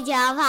地球跑。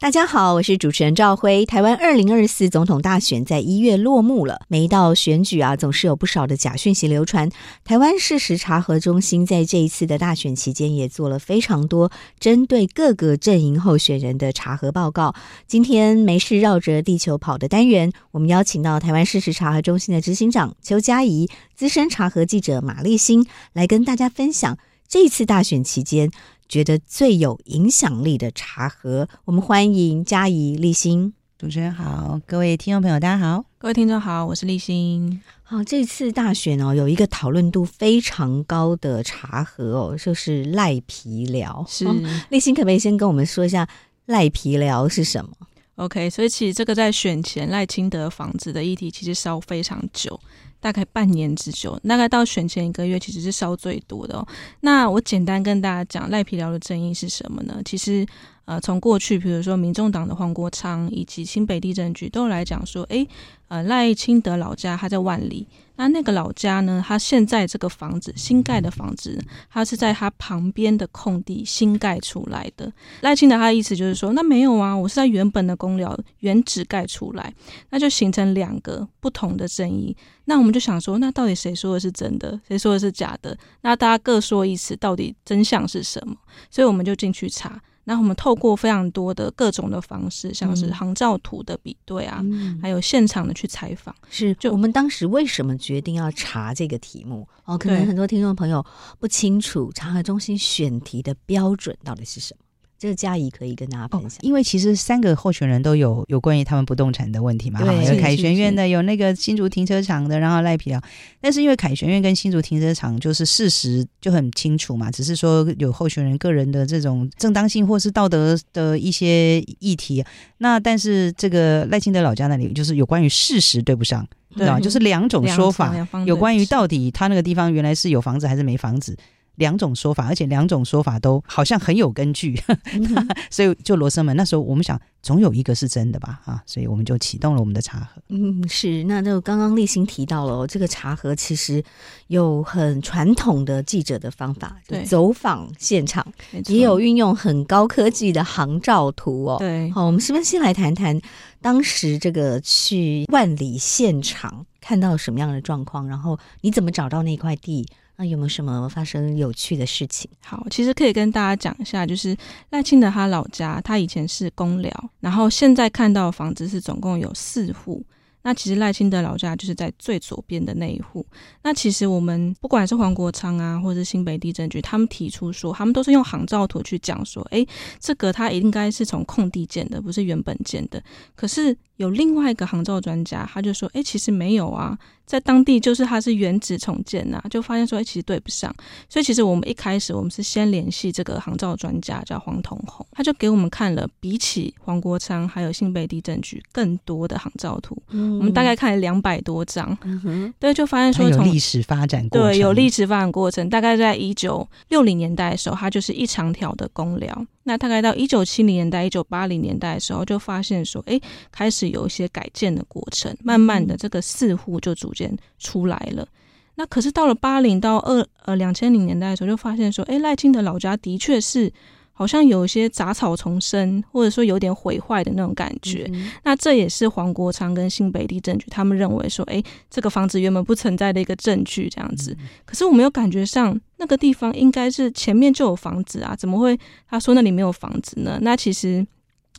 大家好，我是主持人赵辉。台湾二零二四总统大选在一月落幕了，每一道选举啊，总是有不少的假讯息流传。台湾事实查核中心在这一次的大选期间，也做了非常多针对各个阵营候选人的查核报告。今天没事绕着地球跑的单元，我们邀请到台湾事实查核中心的执行长邱佳怡、资深查核记者马立新来跟大家分享这一次大选期间。觉得最有影响力的茶盒，我们欢迎嘉怡、立新。主持人好，各位听众朋友，大家好，各位听众好，我是立新。好，这次大选哦，有一个讨论度非常高的茶盒哦，就是赖皮聊。是，哦、立新可不可以先跟我们说一下赖皮聊是什么？OK，所以其实这个在选前赖清德房子的议题，其实烧非常久。大概半年之久，大概到选前一个月，其实是烧最多的哦。那我简单跟大家讲赖皮寮的争议是什么呢？其实，呃，从过去，比如说民众党的黄国昌以及新北地震局都来讲说，诶，呃，赖清德老家他在万里。那那个老家呢？他现在这个房子新盖的房子，他是在他旁边的空地新盖出来的。赖清德他的意思就是说，那没有啊，我是在原本的公寮原址盖出来，那就形成两个不同的争议。那我们就想说，那到底谁说的是真的，谁说的是假的？那大家各说一词，到底真相是什么？所以我们就进去查。那我们透过非常多的各种的方式，像是航照图的比对啊，嗯、还有现场的去采访，是就我们当时为什么决定要查这个题目？哦，可能很多听众朋友不清楚查核中心选题的标准到底是什么。这个嘉怡可以跟大家分享，哦，因为其实三个候选人都有有关于他们不动产的问题嘛，对有凯旋苑的，有那个新竹停车场的，然后赖皮寮。但是因为凯旋苑跟新竹停车场就是事实就很清楚嘛，只是说有候选人个人的这种正当性或是道德的一些议题。那但是这个赖清德老家那里就是有关于事实对不上，对吧？就是两种说法，有关于到底他那个地方原来是有房子还是没房子。两种说法，而且两种说法都好像很有根据，嗯、所以就罗生门那时候，我们想总有一个是真的吧，啊，所以我们就启动了我们的茶盒。嗯，是，那就刚刚立新提到了，这个茶盒其实有很传统的记者的方法，对，走访现场，也有运用很高科技的航照图哦。对，好，我们是不是先来谈谈当时这个去万里现场看到什么样的状况，然后你怎么找到那块地？那有没有什么发生有趣的事情？好，其实可以跟大家讲一下，就是赖清德他老家，他以前是公寮，然后现在看到房子是总共有四户。那其实赖清德老家就是在最左边的那一户。那其实我们不管是黄国昌啊，或者是新北地政局，他们提出说，他们都是用航照图去讲说，哎，这个他应该是从空地建的，不是原本建的。可是有另外一个航照专家，他就说，哎，其实没有啊。在当地就是他是原址重建呐、啊，就发现说哎，其实对不上，所以其实我们一开始我们是先联系这个航照专家叫黄同弘，他就给我们看了比起黄国昌还有新北地政局更多的航照图，嗯、我们大概看了两百多张，嗯、对，就发现说从有历史发展过程，对，有历史发展过程，大概在一九六零年代的时候，它就是一长条的公寮。那大概到一九七零年代、一九八零年代的时候，就发现说，哎，开始有一些改建的过程，慢慢的这个四户就逐渐出来了。那可是到了八零到二呃两千零年代的时候，就发现说，哎，赖清德老家的确是。好像有一些杂草丛生，或者说有点毁坏的那种感觉。嗯、那这也是黄国昌跟新北地政局他们认为说，哎，这个房子原本不存在的一个证据，这样子。嗯、可是我没有感觉上那个地方应该是前面就有房子啊，怎么会他说那里没有房子呢？那其实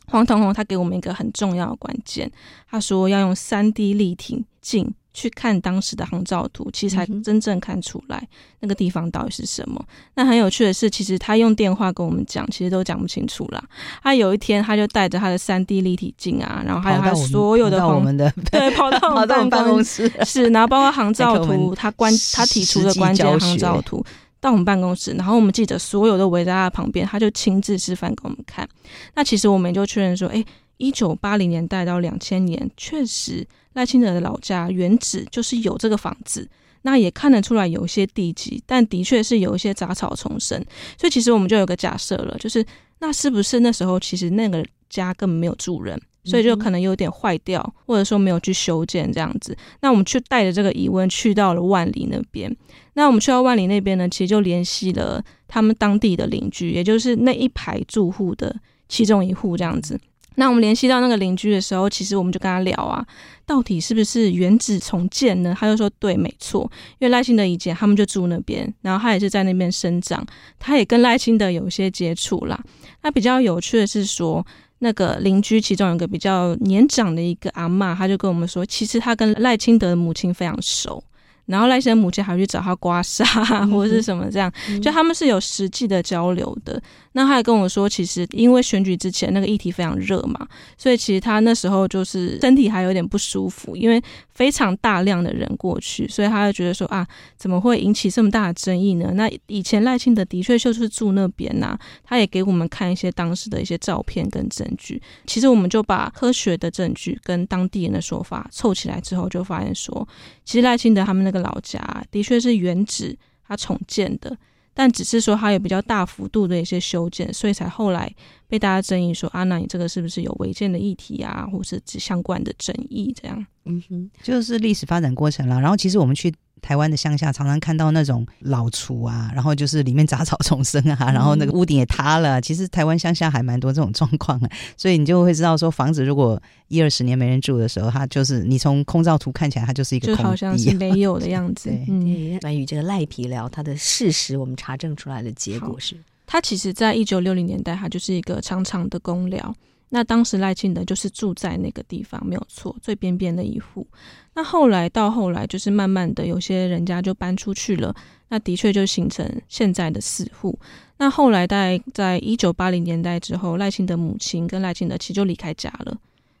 黄同弘他给我们一个很重要的关键，他说要用三 D 立体镜。去看当时的航照图，其实才真正看出来那个地方到底是什么。嗯、那很有趣的是，其实他用电话跟我们讲，其实都讲不清楚啦。他有一天，他就带着他的三 D 立体镜啊，然后还有他所有的跑到我们的 对，跑到我们办公室是，然后包括航照 图，他关他提出的关键航照图。到我们办公室，然后我们记者所有都围在他旁边，他就亲自示范给我们看。那其实我们就确认说，哎，一九八零年代到两千年，确实赖清德的老家原址就是有这个房子。那也看得出来有一些地基，但的确是有一些杂草丛生。所以其实我们就有个假设了，就是那是不是那时候其实那个家根本没有住人？所以就可能有点坏掉，或者说没有去修建这样子。那我们去带着这个疑问去到了万里那边。那我们去到万里那边呢，其实就联系了他们当地的邻居，也就是那一排住户的其中一户这样子。那我们联系到那个邻居的时候，其实我们就跟他聊啊，到底是不是原址重建呢？他就说对，没错，因为赖清德以前他们就住那边，然后他也是在那边生长，他也跟赖清德有一些接触啦。那比较有趣的是说。那个邻居其中有一个比较年长的一个阿妈，他就跟我们说，其实他跟赖清德的母亲非常熟。然后赖清德母亲还去找他刮痧或者是什么这样，嗯、就他们是有实际的交流的。那他也跟我说，其实因为选举之前那个议题非常热嘛，所以其实他那时候就是身体还有点不舒服，因为非常大量的人过去，所以他就觉得说啊，怎么会引起这么大的争议呢？那以前赖清德的确就是住那边呐、啊，他也给我们看一些当时的一些照片跟证据。其实我们就把科学的证据跟当地人的说法凑起来之后，就发现说，其实赖清德他们那个。老家的确是原址，他重建的，但只是说他有比较大幅度的一些修建，所以才后来被大家争议说啊，那你这个是不是有违建的议题啊，或是相关的争议？这样，嗯哼，就是历史发展过程了。然后其实我们去。台湾的乡下常常看到那种老厝啊，然后就是里面杂草丛生啊，然后那个屋顶也塌了。其实台湾乡下还蛮多这种状况的，所以你就会知道说，房子如果一二十年没人住的时候，它就是你从空照图看起来，它就是一个空地，就好像是没有的样子。对，嗯，关于这个赖皮寮，它的事实我们查证出来的结果是，它其实在一九六零年代，它就是一个长长的公寮。那当时赖清德就是住在那个地方，没有错，最边边的一户。那后来到后来，就是慢慢的有些人家就搬出去了，那的确就形成现在的四户。那后来在在一九八零年代之后，赖清德母亲跟赖清德其实就离开家了。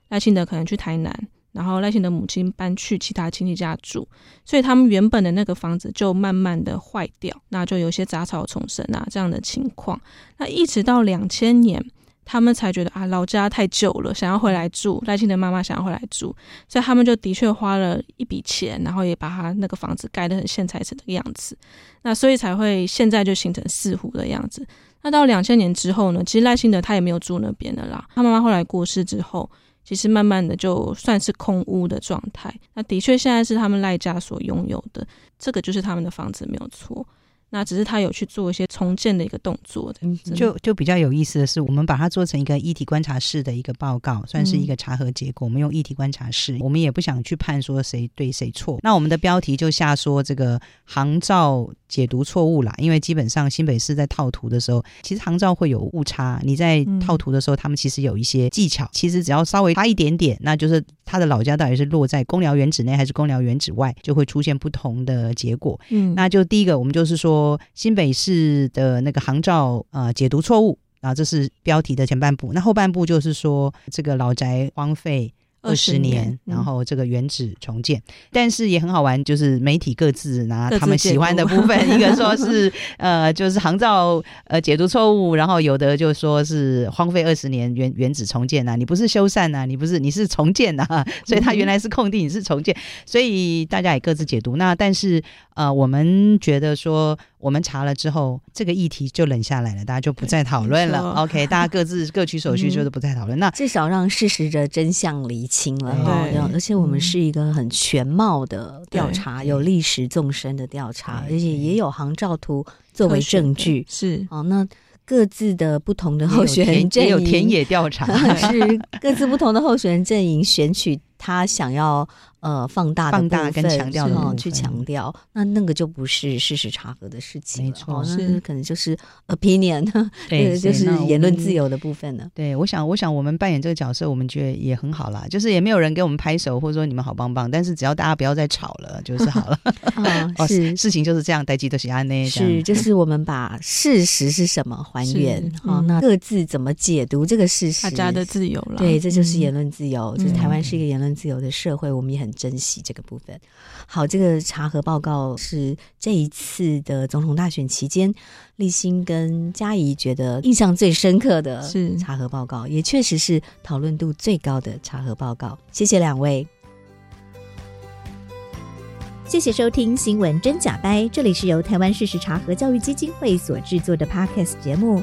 赖清德可能去台南，然后赖清德母亲搬去其他亲戚家住，所以他们原本的那个房子就慢慢的坏掉，那就有些杂草丛生啊这样的情况。那一直到两千年。他们才觉得啊，老家太旧了，想要回来住。赖清德妈妈想要回来住，所以他们就的确花了一笔钱，然后也把他那个房子盖得很现在城的样子。那所以才会现在就形成四户的样子。那到两千年之后呢，其实赖清德他也没有住那边的啦。他妈妈后来过世之后，其实慢慢的就算是空屋的状态。那的确现在是他们赖家所拥有的，这个就是他们的房子，没有错。那只是他有去做一些重建的一个动作的，就就比较有意思的是，我们把它做成一个议题观察室的一个报告，算是一个查核结果。嗯、我们用议题观察室，我们也不想去判说谁对谁错。那我们的标题就下说这个航照解读错误啦，因为基本上新北市在套图的时候，其实航照会有误差。你在套图的时候，他们其实有一些技巧，其实只要稍微差一点点，那就是他的老家到底是落在公疗原址内还是公疗原址外，就会出现不同的结果。嗯，那就第一个，我们就是说。新北市的那个航照呃解读错误，啊这是标题的前半部，那后半部就是说这个老宅荒废。二十年，然后这个原址重建，嗯、但是也很好玩，就是媒体各自拿他们喜欢的部分，一个说是呃，就是航照呃解读错误，然后有的就说是荒废二十年原原址重建呐、啊，你不是修缮呐、啊，你不是你是重建呐、啊，所以它原来是空地，你是重建，所以大家也各自解读。那但是呃，我们觉得说我们查了之后，这个议题就冷下来了，大家就不再讨论了。OK，大家各自各取所需，就是不再讨论。嗯、那至少让事实的真相厘清了，哈，而且我们是一个很全貌的调查，嗯、有历史纵深的调查，而且也有航照图作为证据。是。哦，那各自的不同的候选人阵营也有田野调查，是各自不同的候选人阵营选取他想要。呃，放大的放大跟强调的去强调，那那个就不是事实查核的事情，没错，是可能就是 opinion，对，就是言论自由的部分呢。对，我想，我想我们扮演这个角色，我们觉得也很好啦，就是也没有人给我们拍手，或者说你们好棒棒，但是只要大家不要再吵了，就 是好了。啊，是事情就是这样，代际都是安内，是就是我们把事实是什么还原，好，那各自怎么解读这个事实，大家的自由了。对，这就是言论自由，就是台湾是一个言论自由的社会，我们也很。珍惜这个部分。好，这个查核报告是这一次的总统大选期间，立新跟嘉怡觉得印象最深刻的是查核报告，也确实是讨论度最高的查核报告。谢谢两位。谢谢收听《新闻真假掰》，这里是由台湾事实查核教育基金会所制作的 Podcast 节目。